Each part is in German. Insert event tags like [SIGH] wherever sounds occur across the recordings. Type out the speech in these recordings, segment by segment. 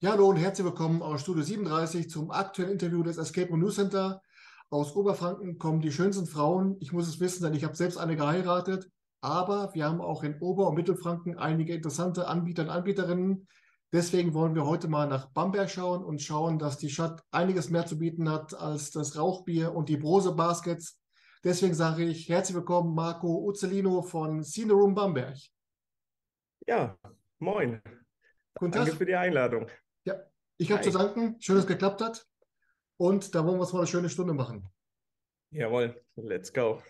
Ja, hallo und herzlich willkommen aus Studio 37 zum aktuellen Interview des Escape Room News Center. Aus Oberfranken kommen die schönsten Frauen. Ich muss es wissen, denn ich habe selbst eine geheiratet. Aber wir haben auch in Ober- und Mittelfranken einige interessante Anbieter und Anbieterinnen. Deswegen wollen wir heute mal nach Bamberg schauen und schauen, dass die Stadt einiges mehr zu bieten hat als das Rauchbier und die Brose Baskets. Deswegen sage ich herzlich willkommen, Marco Uzzolino von Cine Room Bamberg. Ja, moin. Guten Danke Tag. für die Einladung. Ja, ich habe zu danken. Schön, dass es geklappt hat. Und da wollen wir uns mal eine schöne Stunde machen. Jawohl, let's go.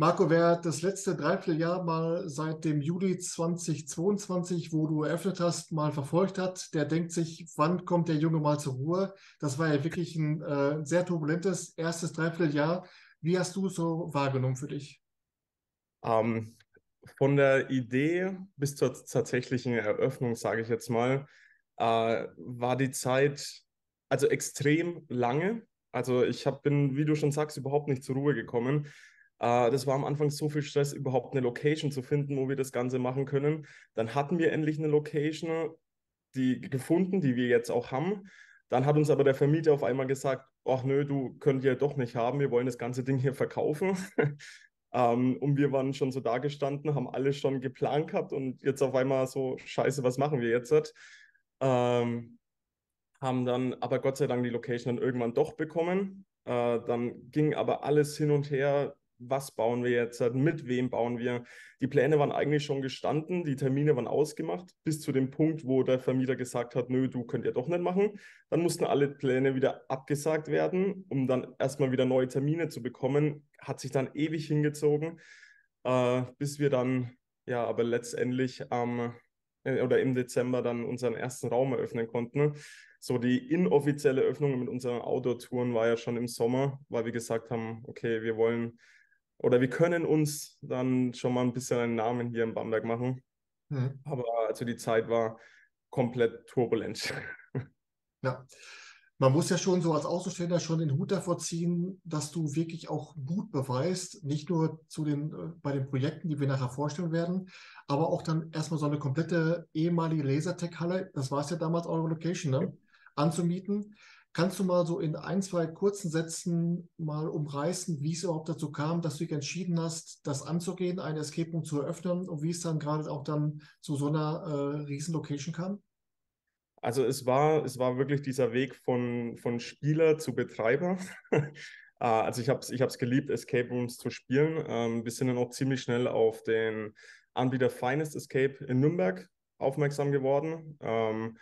Marco, wer das letzte Dreivierteljahr mal seit dem Juli 2022, wo du eröffnet hast, mal verfolgt hat, der denkt sich, wann kommt der Junge mal zur Ruhe? Das war ja wirklich ein äh, sehr turbulentes erstes Dreivierteljahr. Wie hast du es so wahrgenommen für dich? Ähm, von der Idee bis zur tatsächlichen Eröffnung, sage ich jetzt mal, äh, war die Zeit also extrem lange. Also ich hab, bin, wie du schon sagst, überhaupt nicht zur Ruhe gekommen. Äh, das war am Anfang so viel Stress, überhaupt eine Location zu finden, wo wir das Ganze machen können. Dann hatten wir endlich eine Location, die gefunden, die wir jetzt auch haben. Dann hat uns aber der Vermieter auf einmal gesagt, ach nö, du könnt ihr doch nicht haben, wir wollen das ganze Ding hier verkaufen. [LAUGHS] Ähm, und wir waren schon so da gestanden, haben alles schon geplant gehabt und jetzt auf einmal so, scheiße, was machen wir jetzt? Ähm, haben dann aber Gott sei Dank die Location dann irgendwann doch bekommen. Äh, dann ging aber alles hin und her. Was bauen wir jetzt? Mit wem bauen wir? Die Pläne waren eigentlich schon gestanden, die Termine waren ausgemacht, bis zu dem Punkt, wo der Vermieter gesagt hat, nö, du könnt ja doch nicht machen. Dann mussten alle Pläne wieder abgesagt werden, um dann erstmal wieder neue Termine zu bekommen. Hat sich dann ewig hingezogen, äh, bis wir dann ja aber letztendlich am äh, oder im Dezember dann unseren ersten Raum eröffnen konnten. So die inoffizielle Öffnung mit unseren Outdoor-Touren war ja schon im Sommer, weil wir gesagt haben, okay, wir wollen oder wir können uns dann schon mal ein bisschen einen Namen hier in Bamberg machen. Hm. Aber also die Zeit war komplett turbulent. [LAUGHS] Ja, man muss ja schon so als Außenstehender schon den Hut davor ziehen, dass du wirklich auch Mut beweist, nicht nur zu den, äh, bei den Projekten, die wir nachher vorstellen werden, aber auch dann erstmal so eine komplette ehemalige Lasertech-Halle, das war es ja damals eure Location, ne? anzumieten. Kannst du mal so in ein, zwei kurzen Sätzen mal umreißen, wie es überhaupt dazu kam, dass du dich entschieden hast, das anzugehen, eine Escape Room zu eröffnen und wie es dann gerade auch dann zu so einer äh, riesen Location kam? Also es war, es war wirklich dieser Weg von, von Spieler zu Betreiber. Äh, [LAUGHS] Also ich habe es ich geliebt, Escape Rooms zu spielen. Ähm, wir sind dann auch ziemlich schnell auf den Anbieter Finest Escape in Nürnberg aufmerksam geworden. Ähm,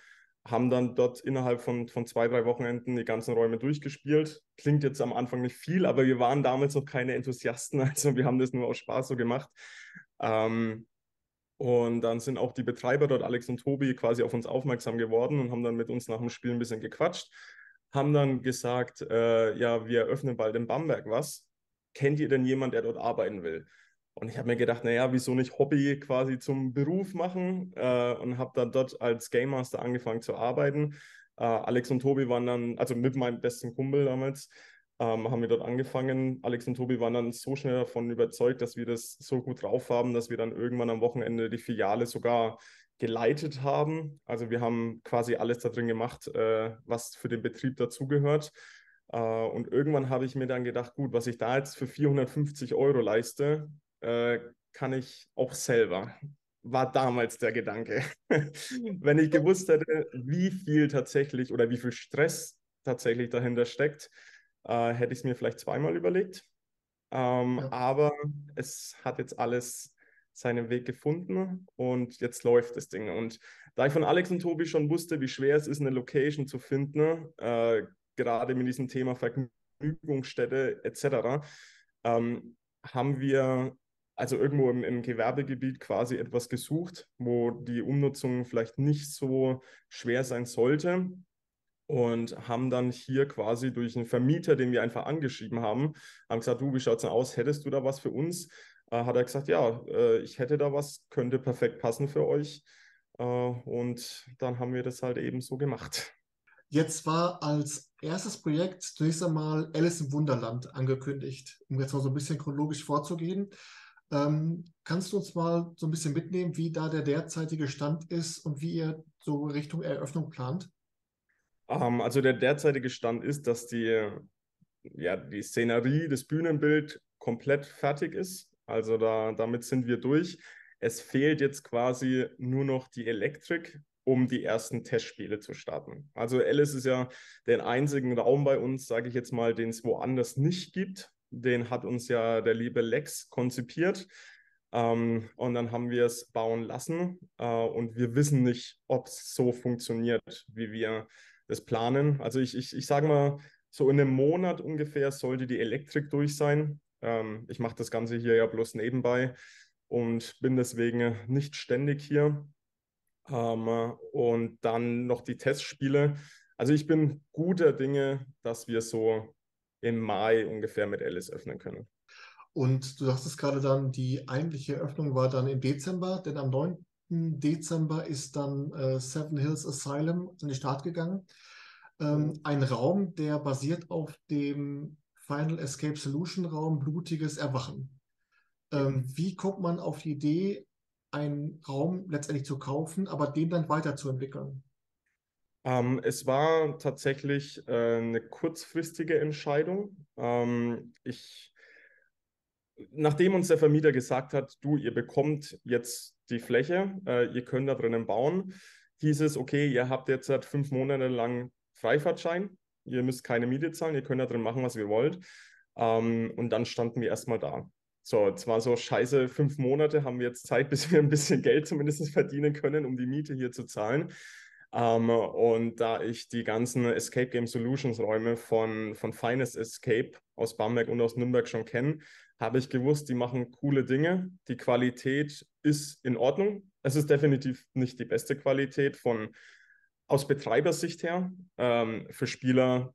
haben dann dort innerhalb von, von zwei, drei Wochenenden die ganzen Räume durchgespielt. Klingt jetzt am Anfang nicht viel, aber wir waren damals noch keine Enthusiasten. [LAUGHS] Also wir haben das nur aus Spaß so gemacht. Ähm, und dann sind auch die Betreiber dort, Alex und Tobi, quasi auf uns aufmerksam geworden und haben dann mit uns nach dem Spiel ein bisschen gequatscht. Haben dann gesagt, äh, ja, wir eröffnen bald in Bamberg was. Kennt ihr denn jemanden, der dort arbeiten will? Und ich habe mir gedacht, naja, wieso nicht Hobby quasi zum Beruf machen? Äh, und habe dann dort als Game Master angefangen zu arbeiten. Äh, Alex und Tobi waren dann, also mit meinem besten Kumpel damals, ähm, haben wir dort angefangen. Alex und Tobi waren dann so schnell davon überzeugt, dass wir das so gut drauf haben, dass wir dann irgendwann am Wochenende die Filiale sogar geleitet haben. Also wir haben quasi alles da drin gemacht, äh, was für den Betrieb dazugehört. Äh, und irgendwann habe ich mir dann gedacht, gut, was ich da jetzt für 450 Euro leiste, äh, kann ich auch selber. War damals der Gedanke. [LAUGHS] Wenn ich gewusst hätte, wie viel tatsächlich oder wie viel Stress tatsächlich dahinter steckt, äh, hätte ich es mir vielleicht zweimal überlegt. Ähm, Ja. aber es hat jetzt alles seinen Weg gefunden und jetzt läuft das Ding. Und da ich von Alex und Tobi schon wusste, wie schwer es ist, eine Location zu finden, äh, gerade mit diesem Thema Vergnügungsstätte etc., ähm, haben wir also irgendwo im, im Gewerbegebiet quasi etwas gesucht, wo die Umnutzung vielleicht nicht so schwer sein sollte und haben dann hier quasi durch einen Vermieter, den wir einfach angeschrieben haben, haben gesagt, du, wie schaut's denn aus? Hättest du da was für uns? Äh, hat er gesagt, ja, äh, ich hätte da was, könnte perfekt passen für euch. Äh, und dann haben wir das halt eben so gemacht. Jetzt war als erstes Projekt zunächst einmal Alice im Wunderland angekündigt, um jetzt mal so ein bisschen chronologisch vorzugehen. Ähm, kannst du uns mal so ein bisschen mitnehmen, wie da der derzeitige Stand ist und wie ihr so Richtung Eröffnung plant? Ähm, also der derzeitige Stand ist, dass die, ja, die Szenerie, das Bühnenbild komplett fertig ist. Also da, damit sind wir durch. Es fehlt jetzt quasi nur noch die Elektrik, um die ersten Testspiele zu starten. Also Alice ist ja der einzigen Raum bei uns, sage ich jetzt mal, den es woanders nicht gibt. Den hat uns ja der liebe Lex konzipiert. Ähm, und dann haben wir es bauen lassen. Äh, und wir wissen nicht, ob es so funktioniert, wie wir das planen. Also ich, ich, ich sage mal, so in einem Monat ungefähr sollte die Elektrik durch sein. Ähm, ich mache das Ganze hier ja bloß nebenbei und bin deswegen nicht ständig hier. Ähm, und dann noch die Testspiele. Also ich bin guter Dinge, dass wir so im Mai ungefähr mit Alice öffnen können. Und du sagtest gerade dann, die eigentliche Öffnung war dann im Dezember, denn am 9. Dezember ist dann äh, Seven Hills Asylum in den Start gegangen. Ähm, mhm. ein Raum, der basiert auf dem Final Escape Solution Raum Blutiges Erwachen. Ähm, wie kommt man auf die Idee, einen Raum letztendlich zu kaufen, aber den dann weiterzuentwickeln? Ähm, es war tatsächlich äh, eine kurzfristige Entscheidung. Ähm, ich nachdem uns der Vermieter gesagt hat, du, ihr bekommt jetzt die Fläche, äh, ihr könnt da drinnen bauen, hieß es, okay, ihr habt jetzt seit fünf Monate lang Freifahrtschein, ihr müsst keine Miete zahlen, ihr könnt da drin machen, was ihr wollt. Ähm, und dann standen wir erstmal da. So, zwar so scheiße, fünf Monate haben wir jetzt Zeit, [LAUGHS] bis wir ein bisschen Geld zumindest verdienen können, um die Miete hier zu zahlen. Ähm, und da ich die ganzen Escape Game Solutions Räume von, von Finest Escape aus Bamberg und aus Nürnberg schon kenne, habe ich gewusst, die machen coole Dinge. Die Qualität ist in Ordnung. Es ist definitiv nicht die beste Qualität von aus Betreibersicht her. Ähm, für Spieler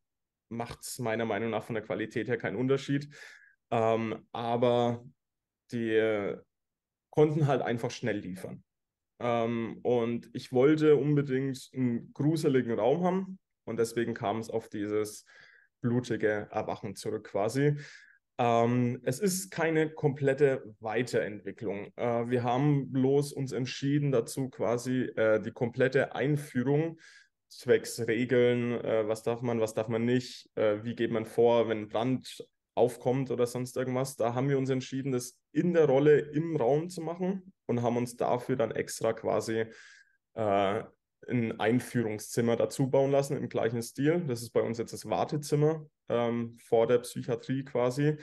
macht es meiner Meinung nach von der Qualität her keinen Unterschied. Ähm, aber die äh, konnten halt einfach schnell liefern. Ähm, und ich wollte unbedingt einen gruseligen Raum haben. Und deswegen kam es auf dieses blutige Erwachen zurück quasi. Ähm, es ist keine komplette Weiterentwicklung. Äh, wir haben bloß uns entschieden dazu, quasi äh, die komplette Einführung zwecks Regeln, äh, was darf man, was darf man nicht, äh, wie geht man vor, wenn Brand aufkommt oder sonst irgendwas. Da haben wir uns entschieden, das in der Rolle im Raum zu machen und haben uns dafür dann extra quasi äh, ein Einführungszimmer dazu bauen lassen im gleichen Stil. Das ist bei uns jetzt das Wartezimmer ähm, vor der Psychiatrie quasi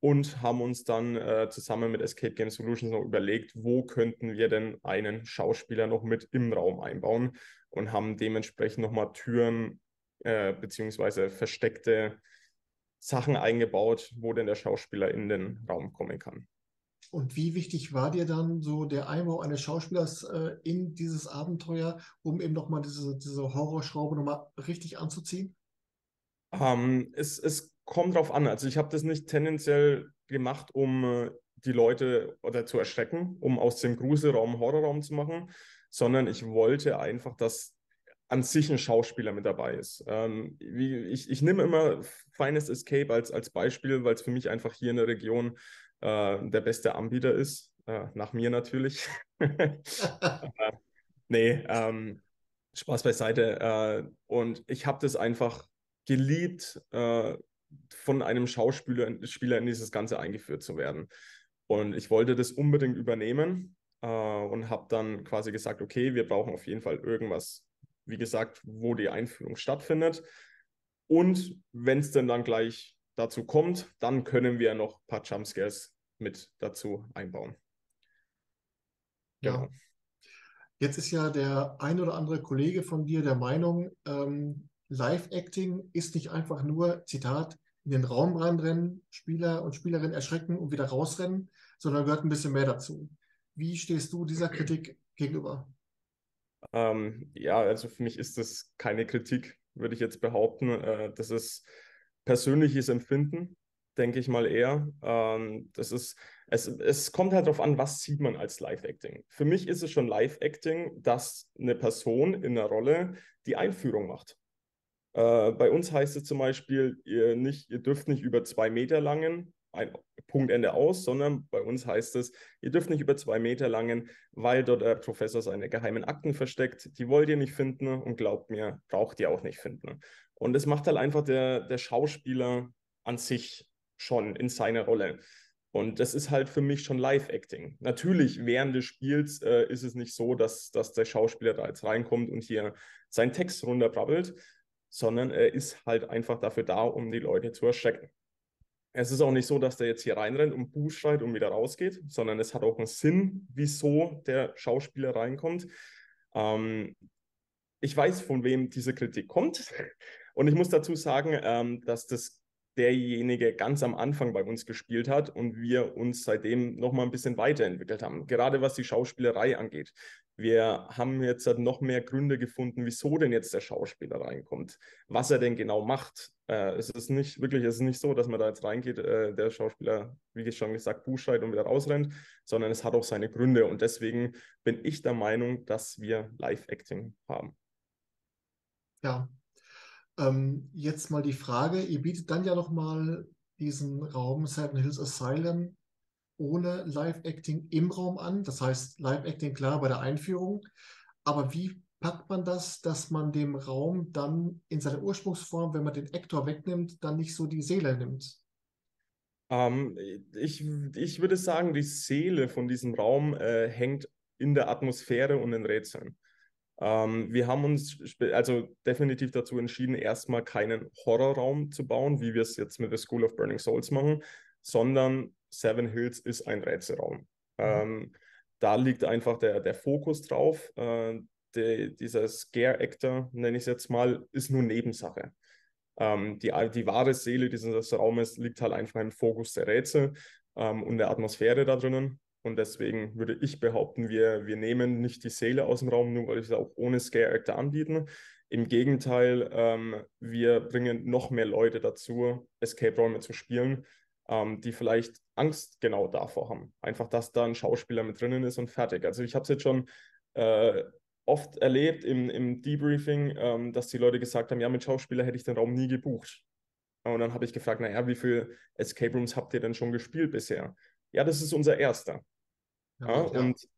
und haben uns dann äh, zusammen mit Escape Game Solutions noch überlegt, wo könnten wir denn einen Schauspieler noch mit im Raum einbauen und haben dementsprechend nochmal Türen äh, beziehungsweise versteckte Sachen eingebaut, wo denn der Schauspieler in den Raum kommen kann. Und wie wichtig war dir dann so der Einbau eines Schauspielers äh, in dieses Abenteuer, um eben nochmal diese, diese Horrorschraube nochmal richtig anzuziehen? Ähm, es, es kommt drauf an. Also ich habe das nicht tendenziell gemacht, um äh, die Leute oder zu erschrecken, um aus dem Gruselraum Horrorraum zu machen, sondern ich wollte einfach, dass an sich ein Schauspieler mit dabei ist. Ähm, ich, ich nehme immer Finest Escape als, als Beispiel, weil es für mich einfach hier in der Region äh, der beste Anbieter ist. Äh, nach mir natürlich. [LAUGHS] [LAUGHS] äh, nee, ähm, Spaß beiseite. Äh, und ich habe das einfach geliebt, äh, von einem Schauspieler Spieler in dieses Ganze eingeführt zu werden. Und ich wollte das unbedingt übernehmen äh, und habe dann quasi gesagt, okay, wir brauchen auf jeden Fall irgendwas, wie gesagt, wo die Einführung stattfindet. Und wenn es denn dann gleich dazu kommt, dann können wir noch ein paar Jumpscares mit dazu einbauen. Genau. Ja. Jetzt ist ja der ein oder andere Kollege von dir der Meinung, ähm, Live-Acting ist nicht einfach nur, Zitat, in den Raum reinrennen, Spieler und Spielerinnen erschrecken und wieder rausrennen, sondern gehört ein bisschen mehr dazu. Wie stehst du dieser Kritik gegenüber? Ähm, ja, also für mich ist das keine Kritik, würde ich jetzt behaupten. Äh, das ist persönliches Empfinden, denke ich mal eher. Ähm, das ist, es, es kommt halt darauf an, was sieht man als Live-Acting. Für mich ist es schon Live-Acting, dass eine Person in einer Rolle die Einführung macht. Äh, bei uns heißt es zum Beispiel, ihr, nicht, ihr dürft nicht über zwei Meter langen ein Punkt Ende aus, sondern bei uns heißt es, ihr dürft nicht über zwei Meter langen, weil dort der Professor seine geheimen Akten versteckt. Die wollt ihr nicht finden und glaubt mir, braucht ihr auch nicht finden. Und es macht halt einfach der, der Schauspieler an sich schon in seiner Rolle. Und das ist halt für mich schon Live-Acting. Natürlich, während des Spiels äh, ist es nicht so, dass, dass der Schauspieler da jetzt reinkommt und hier seinen Text runterbrabbelt, sondern er ist halt einfach dafür da, um die Leute zu erschrecken. Es ist auch nicht so, dass der jetzt hier reinrennt und Buh schreit und wieder rausgeht, sondern es hat auch einen Sinn, wieso der Schauspieler reinkommt. Ähm, ich weiß, von wem diese Kritik kommt. Und ich muss dazu sagen, ähm, dass das derjenige ganz am Anfang bei uns gespielt hat und wir uns seitdem noch mal ein bisschen weiterentwickelt haben, gerade was die Schauspielerei angeht. Wir haben jetzt halt noch mehr Gründe gefunden, wieso denn jetzt der Schauspieler reinkommt, was er denn genau macht. Äh, es ist nicht wirklich, es ist nicht so, dass man da jetzt reingeht, äh, der Schauspieler, wie schon gesagt, buchschreit und wieder rausrennt, sondern es hat auch seine Gründe und deswegen bin ich der Meinung, dass wir Live-Acting haben. Ja, ähm, jetzt mal die Frage, ihr bietet dann ja noch mal diesen Raum Seven Hills Asylum ohne Live-Acting im Raum an. Das heißt, Live-Acting klar bei der Einführung. Aber wie packt man das, dass man dem Raum dann in seiner Ursprungsform, wenn man den Actor wegnimmt, dann nicht so die Seele nimmt? Ähm, ich, ich würde sagen, die Seele von diesem Raum äh, hängt in der Atmosphäre und den Rätseln. Ähm, wir haben uns also definitiv dazu entschieden, erstmal keinen Horrorraum zu bauen, wie wir es jetzt mit der School of Burning Souls machen, sondern Seven Hills ist ein Rätselraum. Mhm. Ähm, da liegt einfach der, der Fokus drauf. Äh, die, dieser Scare-Actor, nenne ich es jetzt mal, ist nur Nebensache. Ähm, die, die wahre Seele dieses Raumes liegt halt einfach im Fokus der Rätsel ähm, und der Atmosphäre da drinnen. Und deswegen würde ich behaupten, wir, wir nehmen nicht die Seele aus dem Raum, nur weil wir es auch ohne Scare Actor anbieten. Im Gegenteil, ähm, wir bringen noch mehr Leute dazu, Escape-Räume zu spielen, ähm, die vielleicht Angst genau davor haben. Einfach, dass da ein Schauspieler mit drinnen ist und fertig. Also ich habe es jetzt schon äh, oft erlebt im, im Debriefing, ähm, dass die Leute gesagt haben, ja, mit Schauspieler hätte ich den Raum nie gebucht. Und dann habe ich gefragt, naja, wie viele Escape Rooms habt ihr denn schon gespielt bisher? Ja, das ist unser erster. Ja, und,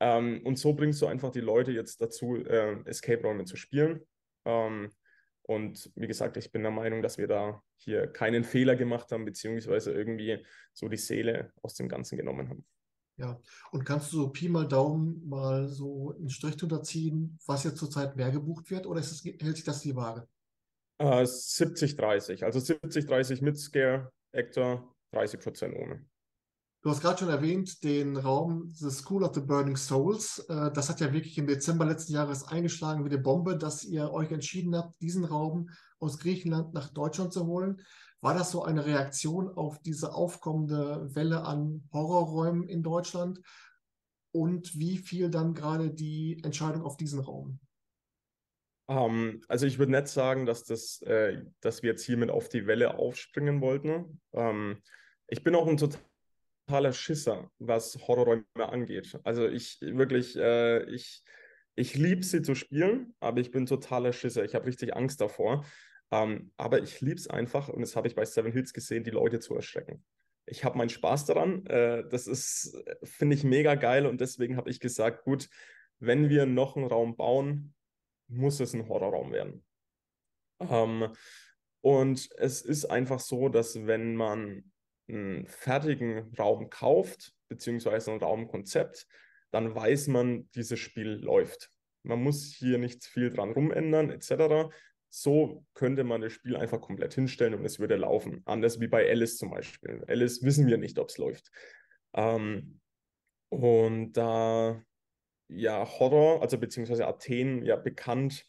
ähm, und so bringst du einfach die Leute jetzt dazu, äh, Escape-Räume zu spielen. Ähm, und wie gesagt, ich bin der Meinung, dass wir da hier keinen Fehler gemacht haben, beziehungsweise irgendwie so die Seele aus dem Ganzen genommen haben. Ja, und kannst du so Pi mal Daumen mal so einen Strich drunter ziehen, was jetzt zurzeit mehr gebucht wird, oder es, hält sich das die Waage? Äh, 70-30, also 70-30 mit Scare, Actor, 30 Prozent ohne. Du hast gerade schon erwähnt, den Raum The School of the Burning Souls. Äh, das hat ja wirklich im Dezember letzten Jahres eingeschlagen wie eine Bombe, dass ihr euch entschieden habt, diesen Raum aus Griechenland nach Deutschland zu holen. War das so eine Reaktion auf diese aufkommende Welle an Horrorräumen in Deutschland? Und wie fiel dann gerade die Entscheidung auf diesen Raum? Um, ähm, also ich würde nicht sagen, dass, das, äh, dass wir jetzt hiermit auf die Welle aufspringen wollten. Ähm, ich bin auch ein total totaler Schisser, was Horrorräume angeht. Also ich wirklich, äh, ich, ich liebe sie zu spielen, aber ich bin totaler Schisser. Ich habe richtig Angst davor. Ähm, aber ich liebe es einfach, und das habe ich bei Seven Hills gesehen, die Leute zu erschrecken. Ich habe meinen Spaß daran. Äh, das ist, finde ich, mega geil. Und deswegen habe ich gesagt, gut, wenn wir noch einen Raum bauen, muss es ein Horrorraum werden. Ähm, und es ist einfach so, dass wenn man einen fertigen Raum kauft, beziehungsweise ein Raumkonzept, dann weiß man, dieses Spiel läuft. Man muss hier nicht viel dran rumändern, etc. So könnte man das Spiel einfach komplett hinstellen und es würde laufen. Anders wie bei Alice zum Beispiel. Alice wissen wir nicht, ob es läuft. Ähm, und da ja Horror, also beziehungsweise Athen ja bekannt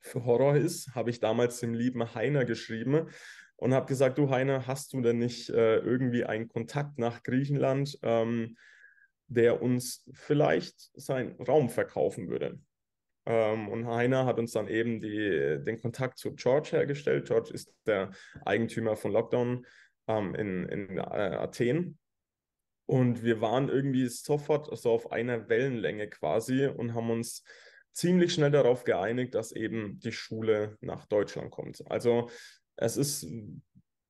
für Horror ist, habe ich damals dem lieben Heiner geschrieben, und habe gesagt, du Heiner, hast du denn nicht äh, irgendwie einen Kontakt nach Griechenland, ähm, der uns vielleicht seinen Raum verkaufen würde? Ähm, und Heiner hat uns dann eben die, den Kontakt zu George hergestellt. George ist der Eigentümer von Lockdown ähm, in, in äh, Athen. Und wir waren irgendwie sofort so auf einer Wellenlänge quasi und haben uns ziemlich schnell darauf geeinigt, dass eben die Schule nach Deutschland kommt. Also es ist,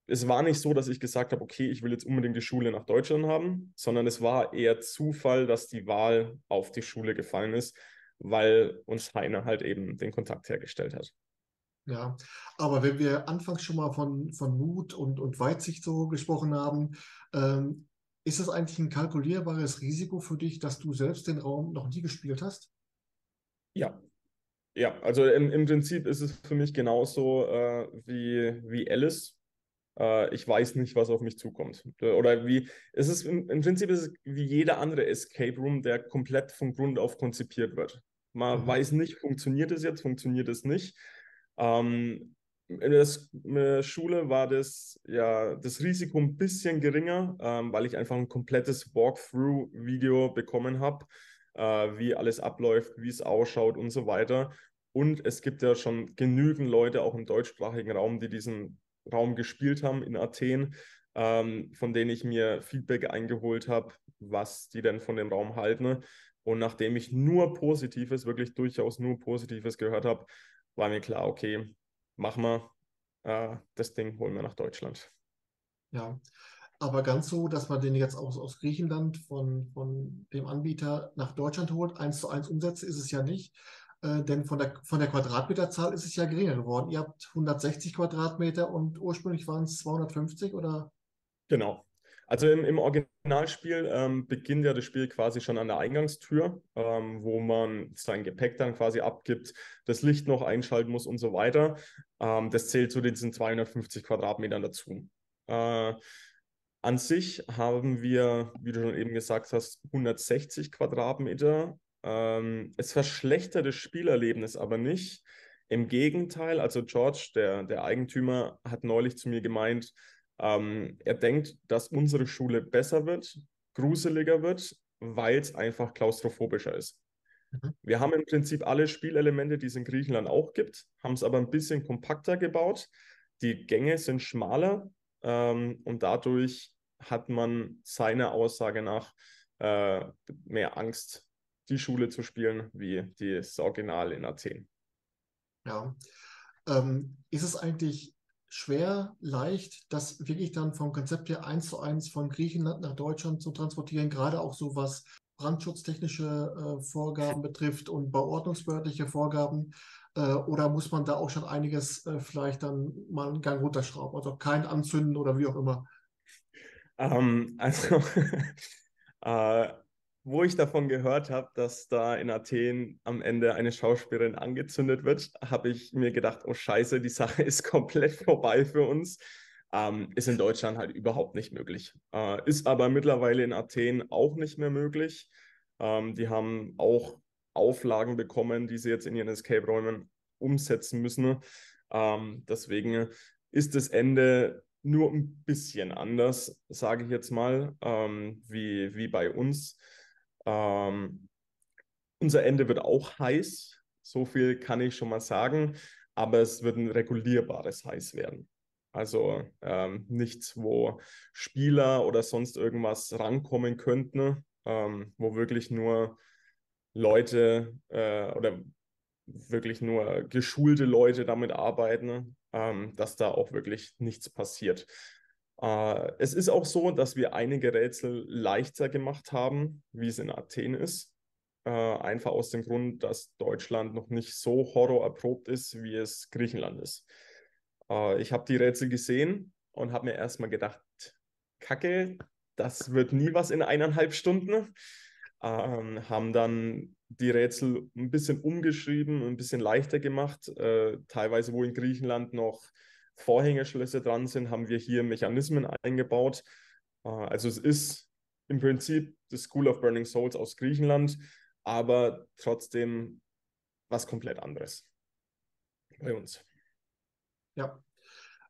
es war nicht so, dass ich gesagt habe, okay, ich will jetzt unbedingt die Schule nach Deutschland haben, sondern es war eher Zufall, dass die Wahl auf die Schule gefallen ist, weil uns Heine halt eben den Kontakt hergestellt hat. Ja, aber wenn wir anfangs schon mal von, von Mut und, und Weitsicht so gesprochen haben, ähm, ist das eigentlich ein kalkulierbares Risiko für dich, dass du selbst den Raum noch nie gespielt hast? Ja. Ja, also im, im Prinzip ist es für mich genauso äh, wie, wie Alice. Äh, ich weiß nicht, was auf mich zukommt. Oder wie, es ist im, im Prinzip ist es wie jeder andere Escape Room, der komplett von Grund auf konzipiert wird. Man mhm. weiß nicht, funktioniert es jetzt, funktioniert es nicht. Ähm, in der Schule war das ja das Risiko ein bisschen geringer, ähm, weil ich einfach ein komplettes Walkthrough-Video bekommen habe, äh, wie alles abläuft, wie es ausschaut und so weiter. Und es gibt ja schon genügend Leute auch im deutschsprachigen Raum, die diesen Raum gespielt haben in Athen, ähm, von denen ich mir Feedback eingeholt habe, was die denn von dem Raum halten. Und nachdem ich nur Positives, wirklich durchaus nur Positives gehört habe, war mir klar, okay, machen wir äh, das Ding, holen wir nach Deutschland. Ja, aber ganz so, dass man den jetzt aus, aus Griechenland von, von dem Anbieter nach Deutschland holt, eins zu eins umsetzt, ist es ja nicht. Äh, denn von der, von der Quadratmeterzahl ist es ja geringer geworden. Ihr habt 160 Quadratmeter und ursprünglich waren es 250 oder? Genau. Also im, im Originalspiel ähm, beginnt ja das Spiel quasi schon an der Eingangstür, ähm, wo man sein Gepäck dann quasi abgibt, das Licht noch einschalten muss und so weiter. Ähm, das zählt zu diesen 250 Quadratmetern dazu. Äh, an sich haben wir, wie du schon eben gesagt hast, 160 Quadratmeter. Ähm, es verschlechtert das Spielerlebnis aber nicht. Im Gegenteil, also George, der, der Eigentümer, hat neulich zu mir gemeint, ähm, er denkt, dass unsere Schule besser wird, gruseliger wird, weil es einfach klaustrophobischer ist. Mhm. Wir haben im Prinzip alle Spielelemente, die es in Griechenland auch gibt, haben es aber ein bisschen kompakter gebaut. Die Gänge sind schmaler ähm, und dadurch hat man seiner Aussage nach äh, mehr Angst, die Schule zu spielen, wie das Original in Athen. Ja. Ähm, ist es eigentlich schwer, leicht, das wirklich dann vom Konzept her eins zu eins von Griechenland nach Deutschland zu transportieren, gerade auch so was brandschutztechnische äh, Vorgaben betrifft und bauordnungsbehördliche Vorgaben? Äh, oder muss man da auch schon einiges äh, vielleicht dann mal einen Gang runterschrauben? Also kein Anzünden oder wie auch immer? Ähm, also [LAUGHS] äh, wo ich davon gehört habe, dass da in Athen am Ende eine Schauspielerin angezündet wird, habe ich mir gedacht, oh scheiße, die Sache [LAUGHS] ist komplett vorbei für uns. Ähm, ist in Deutschland halt überhaupt nicht möglich. Äh, ist aber mittlerweile in Athen auch nicht mehr möglich. Ähm, die haben auch Auflagen bekommen, die sie jetzt in ihren Escape-Räumen umsetzen müssen. Ähm, deswegen ist das Ende nur ein bisschen anders, sage ich jetzt mal, ähm, wie, wie bei uns. Ähm, unser Ende wird auch heiß, so viel kann ich schon mal sagen, aber es wird ein regulierbares Heiß werden. Also ähm, nichts, wo Spieler oder sonst irgendwas rankommen könnten, ähm, wo wirklich nur Leute äh, oder wirklich nur geschulte Leute damit arbeiten, ähm, dass da auch wirklich nichts passiert. Äh, es ist auch so, dass wir einige Rätsel leichter gemacht haben, wie es in Athen ist. Äh, einfach aus dem Grund, dass Deutschland noch nicht so horrorerprobt ist, wie es Griechenland ist. Äh, ich habe die Rätsel gesehen und habe mir erstmal gedacht, Kacke, das wird nie was in eineinhalb Stunden. Ähm, haben dann die Rätsel ein bisschen umgeschrieben, ein bisschen leichter gemacht. Äh, teilweise, wo in Griechenland noch Vorhängeschlösser dran sind, haben wir hier Mechanismen eingebaut. Äh, also es ist im Prinzip das School of Burning Souls aus Griechenland, aber trotzdem was komplett anderes bei uns. Ja.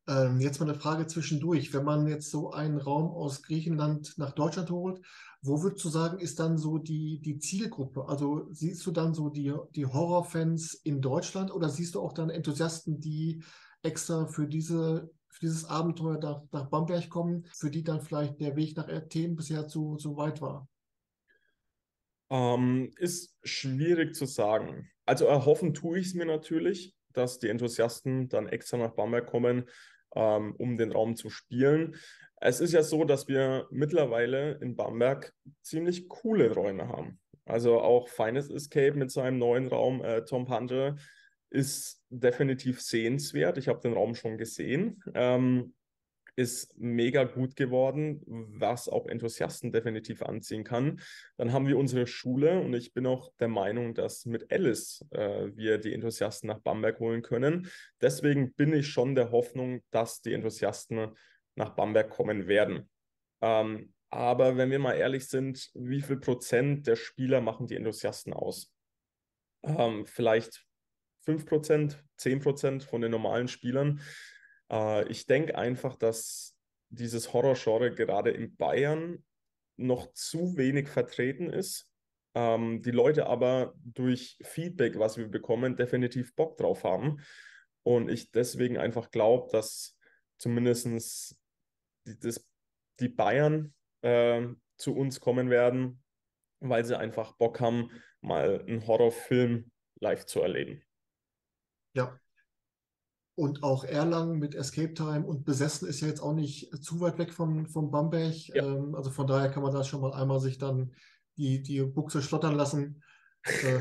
Ähm, jetzt mal eine Frage zwischendurch. Wenn man jetzt so einen Raum aus Griechenland nach Deutschland holt, wo würdest du sagen, ist dann so die, die Zielgruppe? Also siehst du dann so die, die Horrorfans in Deutschland oder siehst du auch dann Enthusiasten, die extra für, diese, für dieses Abenteuer nach, nach Bamberg kommen, für die dann vielleicht der Weg nach Athen bisher zu, zu weit war? Ähm, ist schwierig zu sagen. Also erhoffen tue ich es mir natürlich, dass die Enthusiasten dann extra nach Bamberg kommen. ähm, um den Raum zu spielen. Es ist ja so, dass wir mittlerweile in Bamberg ziemlich coole Räume haben. Also auch Finest Escape mit seinem neuen Raum, äh, Tom Hunter, ist definitiv sehenswert. Ich habe den Raum schon gesehen. Ähm, ist mega gut geworden, was auch Enthusiasten definitiv anziehen kann. Dann haben wir unsere Schule und ich bin auch der Meinung, dass mit Alice äh, wir die Enthusiasten nach Bamberg holen können. Deswegen bin ich schon der Hoffnung, dass die Enthusiasten nach Bamberg kommen werden. Ähm, aber wenn wir mal ehrlich sind, wie viel Prozent der Spieler machen die Enthusiasten aus? Ähm, vielleicht 5 Prozent, 10 Prozent von den normalen Spielern. Äh, ich denke einfach, dass dieses Horror-Genre gerade in Bayern noch zu wenig vertreten ist. Ähm, die Leute aber durch Feedback, was wir bekommen, definitiv Bock drauf haben. Und ich deswegen einfach glaube, dass zumindest die, das, die Bayern äh, zu uns kommen werden, weil sie einfach Bock haben, mal einen Horrorfilm live zu erleben. Ja. Und auch Erlangen mit Escape Time und Besessen ist ja jetzt auch nicht zu weit weg von, von Bamberg. Ja. Ähm, also von daher kann man da schon mal einmal sich dann die, die Buchse schlottern lassen. Äh,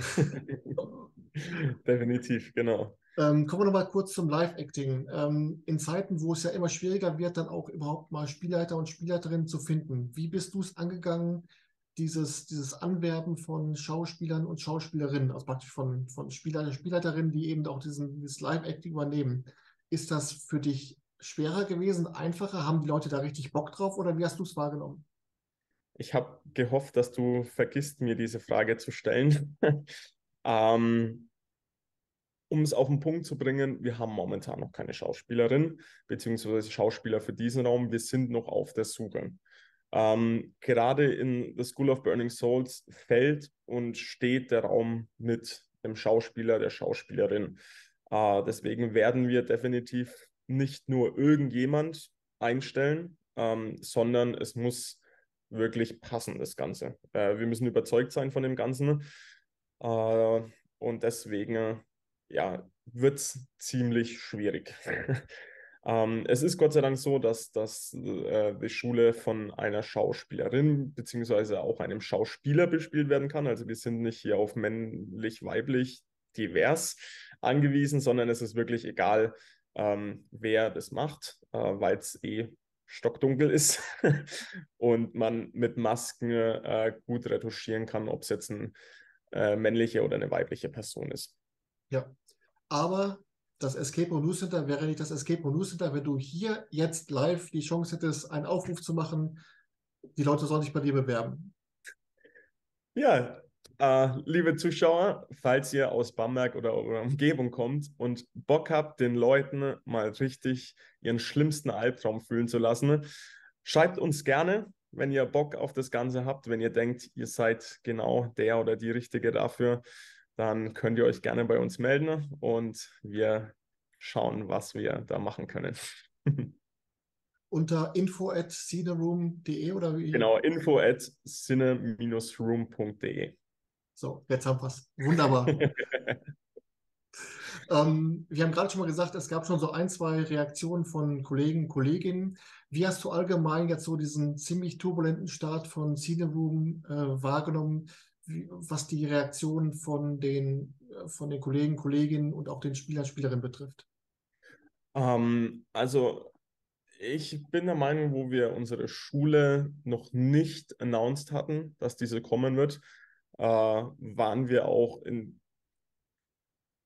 [LAUGHS] Definitiv, genau. Ähm, kommen wir nochmal kurz zum Live-Acting. Ähm, in Zeiten, wo es ja immer schwieriger wird, dann auch überhaupt mal Spielleiter und Spielleiterinnen zu finden. Wie bist du es angegangen, dieses, dieses Anwerben von Schauspielern und Schauspielerinnen, also praktisch von, von Spieler und Spielleiterinnen, die eben auch diesen, dieses Live-Acting übernehmen. Ist das für dich schwerer gewesen, einfacher? Haben die Leute da richtig Bock drauf oder wie hast du es wahrgenommen? Ich habe gehofft, dass du vergisst, mir diese Frage zu stellen. [LAUGHS] ähm, um es auf den Punkt zu bringen, wir haben momentan noch keine Schauspielerin beziehungsweise Schauspieler für diesen Raum. Wir sind noch auf der Suche. Ähm, gerade in The School of Burning Souls fällt und steht der Raum mit dem Schauspieler, der Schauspielerin. Äh, deswegen werden wir definitiv nicht nur irgendjemand einstellen, ähm, sondern es muss wirklich passen, das Ganze. Äh, wir müssen überzeugt sein von dem Ganzen. Äh, und deswegen ja, wird es ziemlich schwierig. [LAUGHS] Ähm, es ist Gott sei Dank so, dass, dass äh, die Schule von einer Schauspielerin beziehungsweise auch einem Schauspieler bespielt werden kann. Also wir sind nicht hier auf männlich, weiblich, divers angewiesen, sondern es ist wirklich egal, ähm, wer das macht, äh, weil es eh stockdunkel ist [LAUGHS] und man mit Masken äh, gut retuschieren kann, ob es jetzt eine äh, männliche oder eine weibliche Person ist. Ja, aber das Escape Room News Center wäre nicht das Escape Room News Center, wenn du hier jetzt live die Chance hättest, einen Aufruf zu machen, die Leute sollen sich bei dir bewerben. Ja, äh, liebe Zuschauer, falls ihr aus Bamberg oder eurer Umgebung kommt und Bock habt, den Leuten mal richtig ihren schlimmsten Albtraum fühlen zu lassen, schreibt uns gerne, wenn ihr Bock auf das Ganze habt, wenn ihr denkt, ihr seid genau der oder die Richtige dafür dann könnt ihr euch gerne bei uns melden und wir schauen, was wir da machen können. [LAUGHS] Unter info at cineroom.de oder wie? Genau, info at cine-room.de. So, jetzt haben wir es. Wunderbar. [LAUGHS] ähm, wir haben gerade schon mal gesagt, es gab schon so ein, zwei Reaktionen von Kollegen, Kolleginnen. Wie hast du allgemein jetzt so diesen ziemlich turbulenten Start von Cineroom äh, wahrgenommen? Was die Reaktion von den, von den Kollegen, Kolleginnen und auch den Spielern, Spielerinnen betrifft? Ähm, also ich bin der Meinung, wo wir unsere Schule noch nicht announced hatten, dass diese kommen wird, äh, waren wir auch in,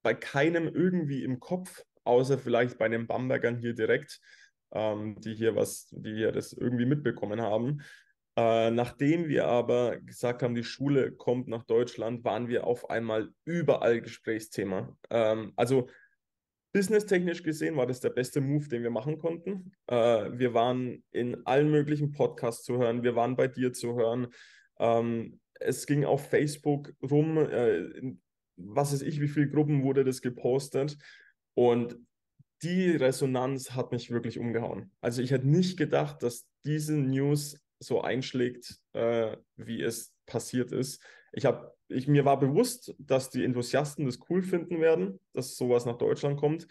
bei keinem irgendwie im Kopf, außer vielleicht bei den Bambergern hier direkt, ähm, die hier was, die hier das irgendwie mitbekommen haben. Äh, nachdem wir aber gesagt haben, die Schule kommt nach Deutschland, waren wir auf einmal überall Gesprächsthema. Ähm, also businesstechnisch gesehen war das der beste Move, den wir machen konnten. Äh, wir waren in allen möglichen Podcasts zu hören, wir waren bei dir zu hören. Ähm, es ging auf Facebook rum, äh, was weiß ich, wie viele Gruppen wurde das gepostet. Und die Resonanz hat mich wirklich umgehauen. Also ich hätte nicht gedacht, dass diese News so einschlägt, äh, wie es passiert ist. Ich habe, ich, mir war bewusst, dass die Enthusiasten das cool finden werden, dass sowas nach Deutschland kommt,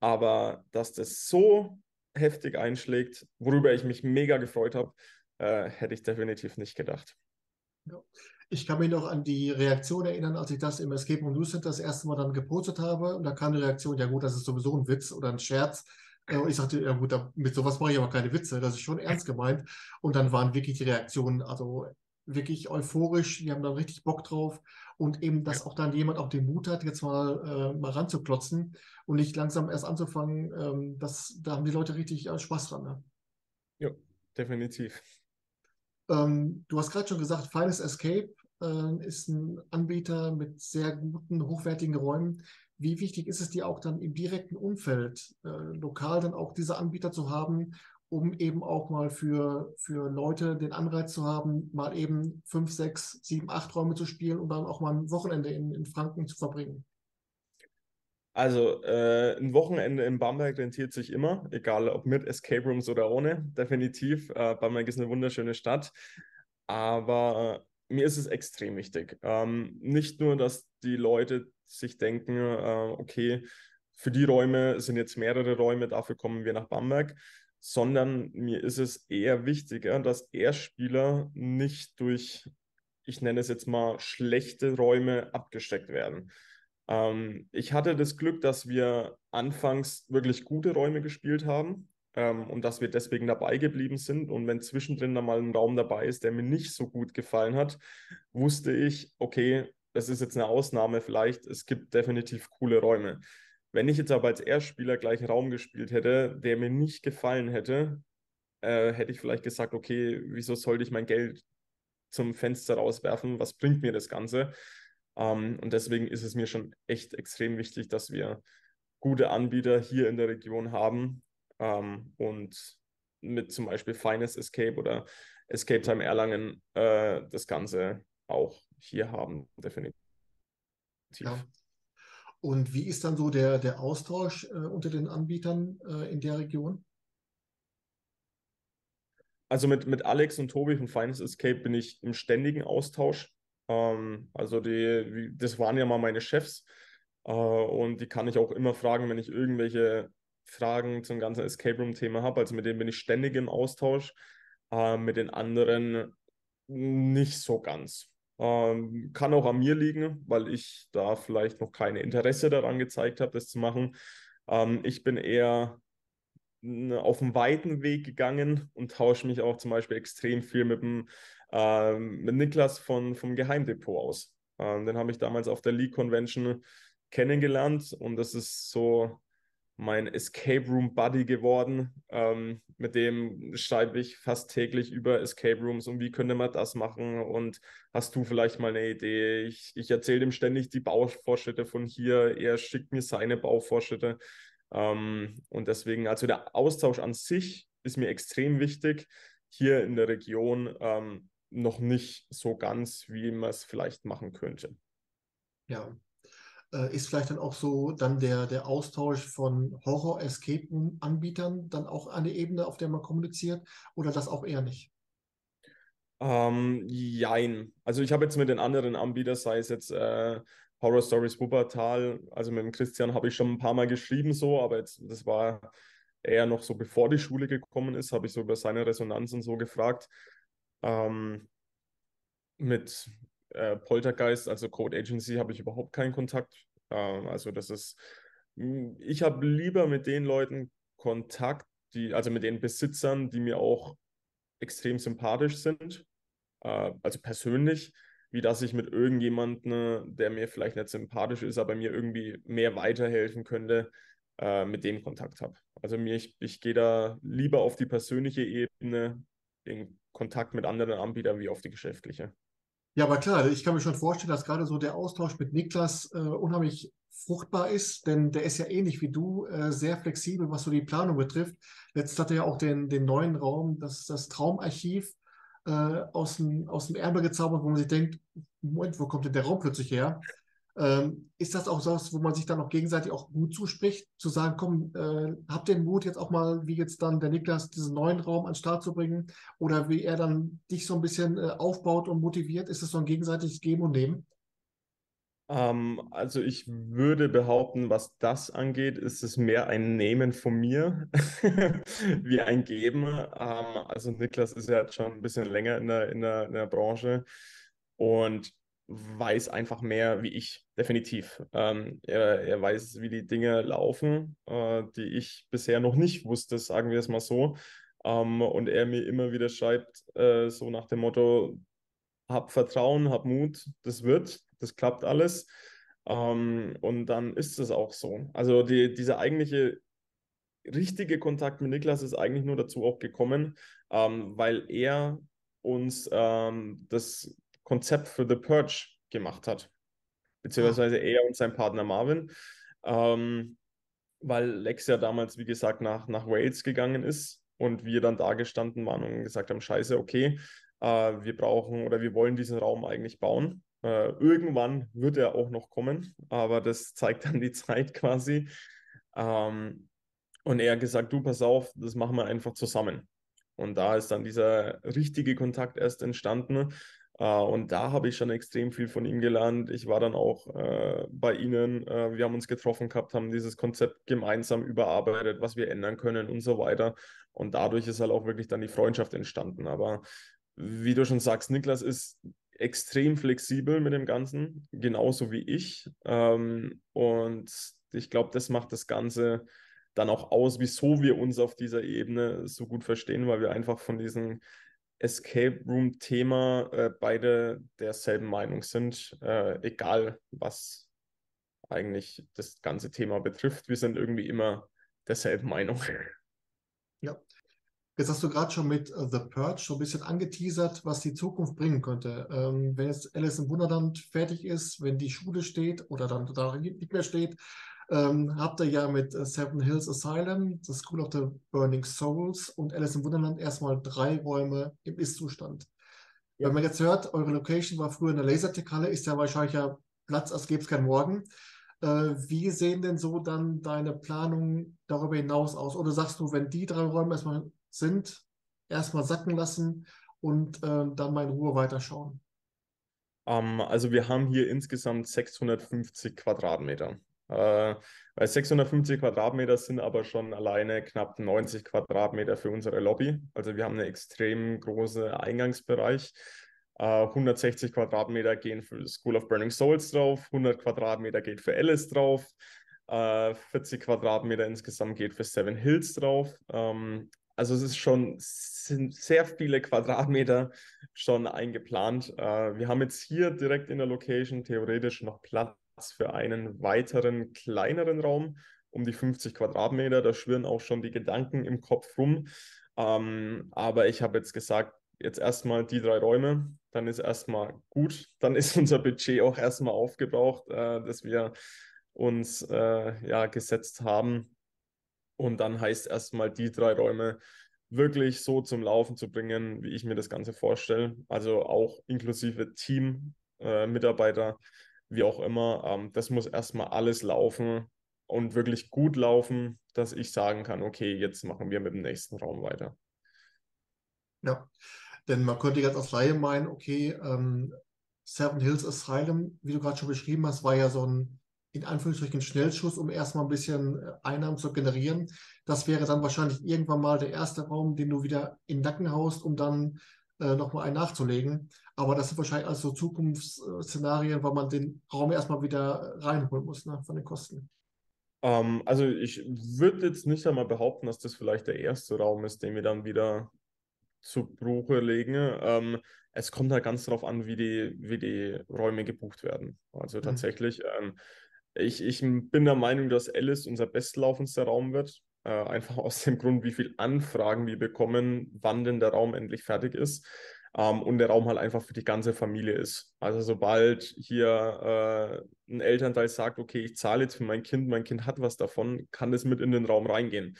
aber dass das so heftig einschlägt, worüber ich mich mega gefreut habe, äh, hätte ich definitiv nicht gedacht. Ich kann mich noch an die Reaktion erinnern, als ich das im Escape Room News Center das erste Mal dann gepostet habe. Und da kam die Reaktion, ja gut, das ist sowieso ein Witz oder ein Scherz. Äh, und ich sagte, ja gut, mit sowas mache ich aber keine Witze, das ist schon ernst gemeint. Und dann waren wirklich die Reaktionen, also wirklich euphorisch, die haben dann richtig Bock drauf. Und eben, dass auch dann jemand auch den Mut hat, jetzt mal, äh, mal ranzuklotzen und nicht langsam erst anzufangen, ähm, das, da haben die Leute richtig äh, Spaß dran. Ne? Ja, definitiv. Ähm, du hast gerade schon gesagt, Finest Escape äh, ist ein Anbieter mit sehr guten, hochwertigen Räumen. Wie wichtig ist es dir auch dann im direkten Umfeld, äh, lokal dann auch diese Anbieter zu haben, um eben auch mal für, für Leute den Anreiz zu haben, mal eben fünf, sechs, sieben, acht Räume zu spielen und dann auch mal ein Wochenende in, in Franken zu verbringen? Also äh, ein Wochenende in Bamberg rentiert sich immer, egal ob mit Escape Rooms oder ohne, definitiv. Äh, Bamberg ist eine wunderschöne Stadt, aber mir ist es extrem wichtig. Ähm, nicht nur, dass die Leute sich denken, äh, okay, für die Räume sind jetzt mehrere Räume, dafür kommen wir nach Bamberg, sondern mir ist es eher wichtiger, dass Erstspieler nicht durch, ich nenne es jetzt mal, schlechte Räume abgesteckt werden. Ähm, ich hatte das Glück, dass wir anfangs wirklich gute Räume gespielt haben ähm, und dass wir deswegen dabei geblieben sind. Und wenn zwischendrin dann mal ein Raum dabei ist, der mir nicht so gut gefallen hat, wusste ich, okay, das ist jetzt eine Ausnahme vielleicht, es gibt definitiv coole Räume. Wenn ich jetzt aber als Erstspieler gleich einen Raum gespielt hätte, der mir nicht gefallen hätte, äh, hätte ich vielleicht gesagt, okay, wieso sollte ich mein Geld zum Fenster rauswerfen? Was bringt mir das Ganze? Ähm, und deswegen ist es mir schon echt extrem wichtig, dass wir gute Anbieter hier in der Region haben ähm, und mit zum Beispiel Finest Escape oder Escape Time Erlangen äh, das Ganze auch hier haben, definitiv. Ja. Und wie ist dann so der, der Austausch äh, unter den Anbietern äh, in der Region? Also mit, mit Alex und Tobi von Finest Escape bin ich im ständigen Austausch. Ähm, also die, das waren ja mal meine Chefs äh, und die kann ich auch immer fragen, wenn ich irgendwelche Fragen zum ganzen Escape Room-Thema habe. Also mit denen bin ich ständig im Austausch. Äh, mit den anderen nicht so ganz. Ähm, kann auch an mir liegen, weil ich da vielleicht noch keine Interesse daran gezeigt habe, das zu machen. Ähm, ich bin eher auf einen weiten Weg gegangen und tausche mich auch zum Beispiel extrem viel mit dem ähm, mit Niklas von, vom Geheimdepot aus. Ähm, den habe ich damals auf der League Convention kennengelernt und das ist so mein Escape Room Buddy geworden. Ähm, mit dem schreibe ich fast täglich über Escape Rooms und wie könnte man das machen und hast du vielleicht mal eine Idee? Ich, ich erzähle ihm ständig die Baufortschritte von hier, er schickt mir seine Baufortschritte. Ähm, und deswegen, also der Austausch an sich ist mir extrem wichtig. Hier in der Region ähm, noch nicht so ganz, wie man es vielleicht machen könnte. Ja. Äh, ist vielleicht dann auch so dann der, der Austausch von Horror-Escape-Anbietern dann auch eine Ebene, auf der man kommuniziert oder das auch eher nicht? Ähm, jein. Also ich habe jetzt mit den anderen Anbietern, sei es jetzt äh, Horror Stories Wuppertal, also mit dem Christian habe ich schon ein paar Mal geschrieben so, aber jetzt, das war eher noch so bevor die Schule gekommen ist, habe ich so über seine Resonanz und so gefragt. Ähm, mit äh, Poltergeist, also Code Agency, habe ich überhaupt keinen Kontakt. Ähm, also das ist, hm, ich habe lieber mit den Leuten Kontakt, die, also mit den Besitzern, die mir auch extrem sympathisch sind, äh, also persönlich, wie dass ich mit irgendjemandem, der mir vielleicht nicht sympathisch ist, aber mir irgendwie mehr weiterhelfen könnte, äh, mit dem Kontakt habe. Also mir, ich, ich gehe da lieber auf die persönliche Ebene in Kontakt mit anderen Anbietern wie auf die geschäftliche. Ja, aber klar, ich kann mir schon vorstellen, dass gerade so der Austausch mit Niklas äh, unheimlich fruchtbar ist, denn der ist ja ähnlich wie du, äh, sehr flexibel, was so die Planung betrifft. Letztes hat er ja auch den, den neuen Raum, das, das Traumarchiv äh, aus, dem, aus dem Ärmel gezaubert, wo man sich denkt, Moment, wo kommt denn der Raum plötzlich her? Ähm, ist das auch so, wo man sich dann auch gegenseitig auch Mut zuspricht, zu sagen, komm, äh, habt den Mut jetzt auch mal, wie jetzt dann der Niklas, diesen neuen Raum an den Start zu bringen oder wie er dann dich so ein bisschen äh, aufbaut und motiviert? Ist das so ein gegenseitiges Geben und Nehmen? Ähm, also ich würde behaupten, was das angeht, ist es mehr ein Nehmen von mir [LAUGHS] wie ein Geben. Ähm, also Niklas ist ja jetzt schon ein bisschen länger in der, in der, in der Branche und weiß einfach mehr wie ich, definitiv. Ähm, er, er weiß, wie die Dinge laufen, äh, die ich bisher noch nicht wusste, sagen wir es mal so. Ähm, und er mir immer wieder schreibt, äh, so nach dem Motto, hab Vertrauen, hab Mut, das wird, das klappt alles. Ähm, und dann ist es auch so. Also die, dieser eigentliche richtige Kontakt mit Niklas ist eigentlich nur dazu auch gekommen, ähm, weil er uns ähm, das Konzept für The Purge gemacht hat. Beziehungsweise ah. er und sein Partner Marvin. Ähm, weil Lex ja damals, wie gesagt, nach, nach Wales gegangen ist und wir dann da gestanden waren und gesagt haben, scheiße, okay, äh, wir brauchen oder wir wollen diesen Raum eigentlich bauen. Äh, irgendwann wird er auch noch kommen, aber das zeigt dann die [LAUGHS] Zeit quasi. Ähm, und er hat gesagt, du pass auf, das machen wir einfach zusammen. Und da ist dann dieser richtige Kontakt erst entstanden. Uh, und da habe ich schon extrem viel von ihm gelernt. Ich war dann auch uh, bei ihnen. Uh, wir haben uns getroffen gehabt, haben dieses Konzept gemeinsam überarbeitet, was wir ändern können und so weiter. Und dadurch ist halt auch wirklich dann die Freundschaft entstanden. Aber wie du schon sagst, Niklas ist extrem flexibel mit dem Ganzen, genauso wie ich. Ähm, und ich glaube, das macht das Ganze dann auch aus, wieso wir uns auf dieser Ebene so gut verstehen, weil wir einfach von diesem Escape Room-Thema äh, beide derselben Meinung sind, äh, egal was eigentlich das ganze Thema betrifft. Wir sind irgendwie immer derselben Meinung. [LAUGHS] Ja, Jetzt hast du gerade schon mit uh, The Purge so ein bisschen angeteasert, was die Zukunft bringen könnte. Ähm, wenn jetzt Alice im Wunderland fertig ist, wenn die Schule steht oder dann da nicht mehr steht, ähm, habt ihr ja mit uh, Seven Hills Asylum, The School of the Burning Souls und Alice im Wunderland erstmal drei Räume im Ist-Zustand. Ja. Wenn man jetzt hört, eure Location war früher eine Lasertech-Halle, ist ja wahrscheinlich ja Platz, als gäbe es keinen Morgen. Äh, wie sehen denn so dann deine Planungen darüber hinaus aus? Oder sagst du, wenn die drei Räume erstmal sind, erstmal sacken lassen und äh, dann mal in Ruhe weiterschauen? Um, ähm, also wir haben hier insgesamt 650 Quadratmeter. Äh, 650 Quadratmeter sind aber schon alleine knapp 90 Quadratmeter für unsere Lobby. Also wir haben einen extrem großen Eingangsbereich. Äh, 160 Quadratmeter gehen für School of Burning Souls drauf, 100 Quadratmeter geht für Alice drauf, äh, 40 Quadratmeter insgesamt geht für Seven Hills drauf. Ähm, also es ist schon, sind sehr viele Quadratmeter schon eingeplant. Äh, wir haben jetzt hier direkt in der Location theoretisch noch Platz für einen weiteren kleineren Raum um die 50 Quadratmeter. Da schwirren auch schon die Gedanken im Kopf rum. Ähm, aber ich habe jetzt gesagt, jetzt erstmal die drei Räume, dann ist erstmal gut. Dann ist [LAUGHS] unser Budget auch erstmal aufgebraucht, äh, dass wir uns äh, ja gesetzt haben. Und dann heißt erstmal die drei Räume wirklich so zum Laufen zu bringen, wie ich mir das Ganze vorstelle. Also auch inklusive Team, äh, Mitarbeiter, wie auch immer. Ähm, das muss erstmal alles laufen und wirklich gut laufen, dass ich sagen kann, okay, jetzt machen wir mit dem nächsten Raum weiter. Ja, denn man könnte jetzt als Laie meinen, okay, ähm, Seven Hills Asylum, wie du gerade schon beschrieben hast, war ja so ein in Anführungsstrichen Schnellschuss, um erstmal ein bisschen äh, Einnahmen zu generieren. Das wäre dann wahrscheinlich irgendwann mal der erste Raum, den du wieder in den Nacken haust, um dann äh, nochmal einen nachzulegen. Aber das sind wahrscheinlich also Zukunftsszenarien, weil man den Raum erstmal wieder reinholen muss ne, von den Kosten. Ähm, also ich würde jetzt nicht einmal behaupten, dass das vielleicht der erste Raum ist, den wir dann wieder zu Bruche legen. Ähm, es kommt halt ganz darauf an, wie die, wie die Räume gebucht werden. Also mhm. tatsächlich, ähm, ich, ich bin der Meinung, dass Alice unser bestlaufendster Raum wird. Äh, einfach aus dem Grund, wie viele Anfragen wir bekommen, wann denn der Raum endlich fertig ist. Ähm, und der Raum halt einfach für die ganze Familie ist. Also sobald hier äh, ein Elternteil sagt, okay, ich zahle jetzt für mein Kind, mein Kind hat was davon, kann das mit in den Raum reingehen.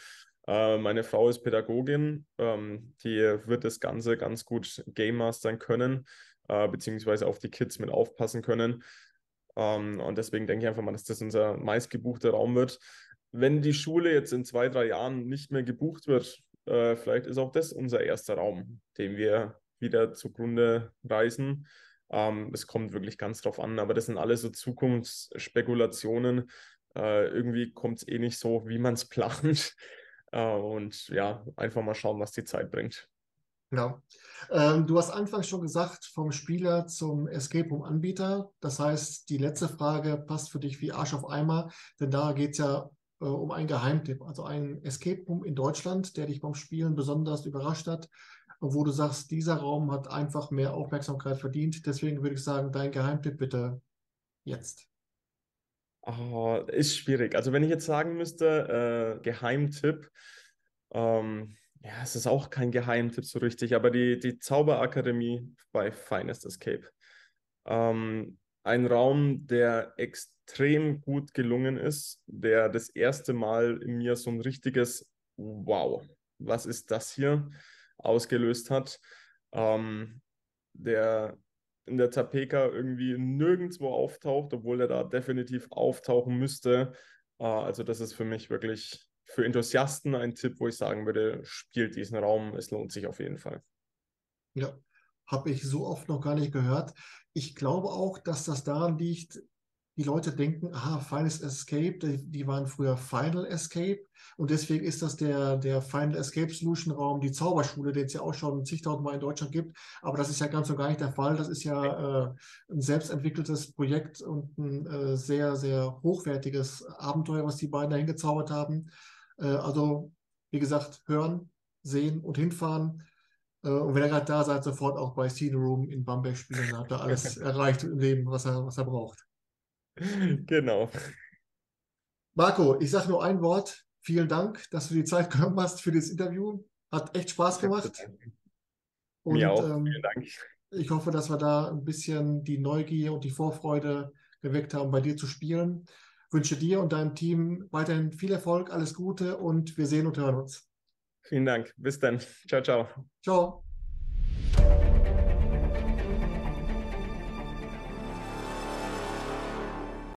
Äh, meine Frau ist Pädagogin, ähm, die wird das Ganze ganz gut Game Mastern können, äh, beziehungsweise auf die Kids mit aufpassen können. Ähm, und deswegen denke ich einfach mal, dass das unser meistgebuchter Raum wird. Wenn die Schule jetzt in zwei, drei Jahren nicht mehr gebucht wird, äh, vielleicht ist auch das unser erster Raum, den wir wieder zugrunde reisen. Ähm, es kommt wirklich ganz drauf an, aber das sind alles so Zukunftsspekulationen. Äh, irgendwie kommt es eh nicht so, wie man es [LAUGHS] plant. Äh, und ja, einfach mal schauen, was die Zeit bringt. Ja. Ähm, du hast anfangs schon gesagt, vom Spieler zum Escape Room Anbieter. Das heißt, die letzte Frage passt für dich wie Arsch auf Eimer, denn da geht es ja äh, um einen Geheimtipp, also einen Escape Room in Deutschland, der dich beim Spielen besonders überrascht hat, wo du sagst, dieser Raum hat einfach mehr Aufmerksamkeit verdient. Deswegen würde ich sagen, dein Geheimtipp bitte jetzt. Oh, ist schwierig. Also wenn ich jetzt sagen müsste, äh, Geheimtipp, ähm, ja, es ist auch kein Geheimtipp so richtig, aber die, die Zauberakademie bei Finest Escape. Ähm, ein Raum, der extrem gut gelungen ist, der das erste Mal in mir so ein richtiges Wow, was ist das hier ausgelöst hat, ähm, der in der Tapeka irgendwie nirgendwo auftaucht, obwohl er da definitiv auftauchen müsste. Äh, also das ist für mich wirklich für Enthusiasten ein Tipp, wo ich sagen würde, spielt diesen Raum, es lohnt sich auf jeden Fall. Ja, habe ich so oft noch gar nicht gehört. Ich glaube auch, dass das daran liegt, die Leute denken, aha, Final Escape, die, die, waren früher Final Escape und deswegen ist das der, der Final Escape Solution Raum, die Zauberschule, den es ja auch schon zigtausendmal in Deutschland gibt. Aber das ist ja ganz und gar nicht der Fall. Das ist ja äh, ein selbstentwickeltes Projekt und ein äh, sehr, sehr hochwertiges Abenteuer, was die beiden da hingezaubert haben. Äh, also, wie gesagt, hören, sehen und hinfahren. Äh, und wenn ihr gerade da seid, sofort auch bei Scene Room in Bamberg spielen. Dann habt ihr alles [LAUGHS] erreicht im Leben, was er, was er braucht. Genau. Marco, ich sage nur ein Wort. Vielen Dank, dass du die Zeit [LAUGHS] genommen hast für das Interview. Hat echt Spaß gemacht. Und, Mir auch. Ähm, Vielen Dank. Ich hoffe, dass wir da ein bisschen die Neugier und die Vorfreude geweckt haben, bei dir zu spielen wünsche dir und deinem Team weiterhin viel Erfolg, alles Gute und wir sehen und hören uns. Vielen Dank. Bis dann. Ciao, ciao. Ciao.